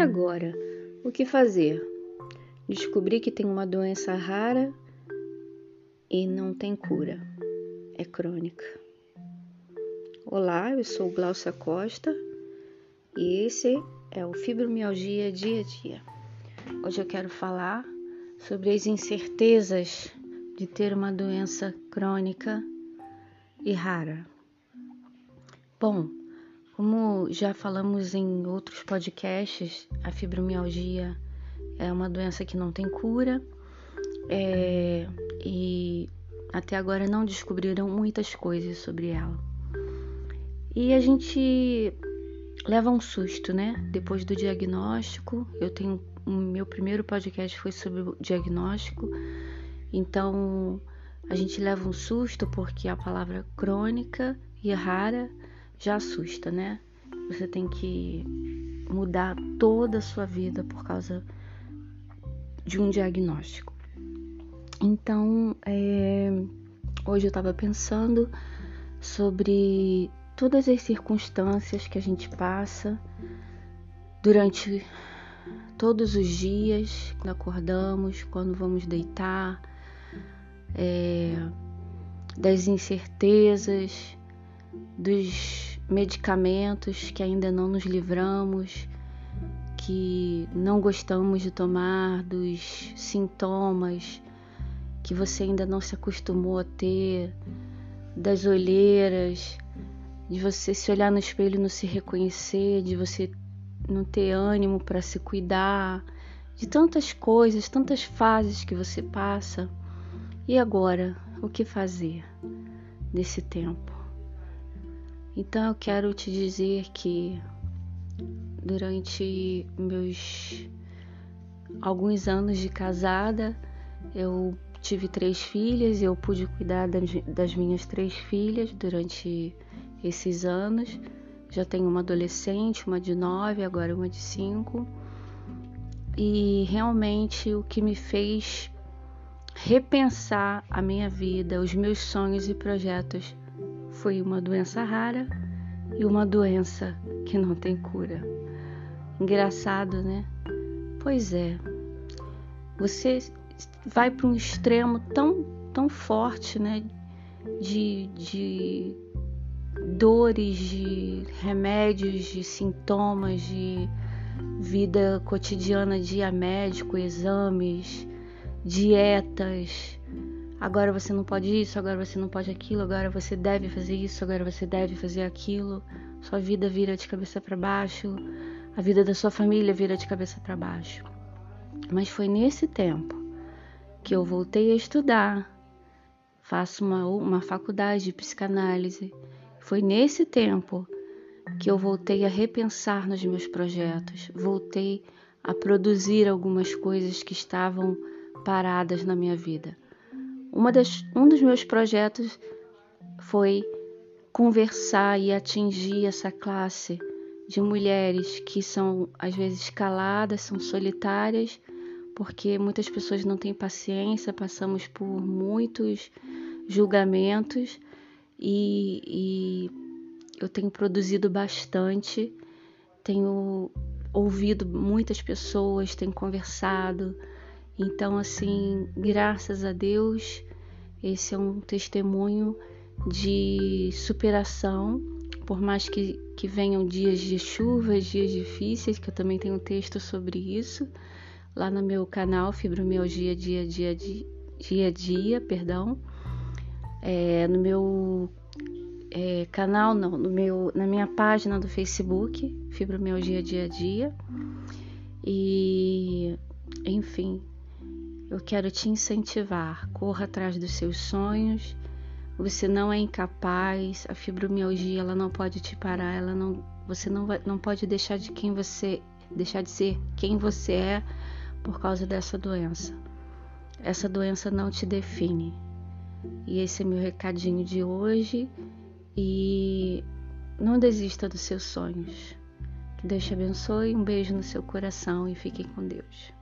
agora? O que fazer? Descobri que tem uma doença rara e não tem cura. É crônica. Olá, eu sou Glaucia Costa e esse é o Fibromialgia Dia a Dia. Hoje eu quero falar sobre as incertezas de ter uma doença crônica e rara. Bom, como já falamos em outros podcasts, a fibromialgia é uma doença que não tem cura é, e até agora não descobriram muitas coisas sobre ela. E a gente leva um susto, né? Depois do diagnóstico, eu tenho o meu primeiro podcast foi sobre o diagnóstico, então a gente leva um susto porque a palavra crônica e rara já assusta, né? Você tem que mudar toda a sua vida por causa de um diagnóstico. Então, é, hoje eu estava pensando sobre todas as circunstâncias que a gente passa durante todos os dias, quando acordamos, quando vamos deitar, é, das incertezas, dos medicamentos que ainda não nos livramos, que não gostamos de tomar, dos sintomas que você ainda não se acostumou a ter, das olheiras, de você se olhar no espelho e não se reconhecer, de você não ter ânimo para se cuidar, de tantas coisas, tantas fases que você passa. E agora, o que fazer nesse tempo? Então eu quero te dizer que durante meus alguns anos de casada, eu tive três filhas, eu pude cuidar das minhas três filhas durante esses anos. Já tenho uma adolescente, uma de nove, agora uma de cinco. E realmente o que me fez repensar a minha vida, os meus sonhos e projetos foi uma doença rara e uma doença que não tem cura. Engraçado, né? Pois é. Você vai para um extremo tão, tão forte, né? De, de dores, de remédios, de sintomas, de vida cotidiana de ir a médico, exames, dietas, agora você não pode isso, agora você não pode aquilo, agora você deve fazer isso, agora você deve fazer aquilo. Sua vida vira de cabeça para baixo, a vida da sua família vira de cabeça para baixo. Mas foi nesse tempo que eu voltei a estudar, faço uma, uma faculdade de psicanálise. Foi nesse tempo que eu voltei a repensar nos meus projetos, voltei a produzir algumas coisas que estavam paradas na minha vida. Das, um dos meus projetos foi conversar e atingir essa classe de mulheres que são às vezes caladas, são solitárias, porque muitas pessoas não têm paciência, passamos por muitos julgamentos e, e eu tenho produzido bastante, tenho ouvido muitas pessoas, tenho conversado então, assim, graças a Deus, esse é um testemunho de superação, por mais que, que venham dias de chuvas, dias difíceis, que eu também tenho um texto sobre isso, lá no meu canal Fibromialgia Dia a Dia, dia, a dia perdão, é, no meu é, canal, não, no meu, na minha página do Facebook, Fibromialgia Dia a Dia, e enfim, eu quero te incentivar, corra atrás dos seus sonhos. Você não é incapaz, a fibromialgia ela não pode te parar, ela não, você não, vai, não pode deixar de quem você, deixar de ser quem você é por causa dessa doença. Essa doença não te define. E esse é meu recadinho de hoje. E não desista dos seus sonhos. Que Deus te abençoe. Um beijo no seu coração e fiquem com Deus.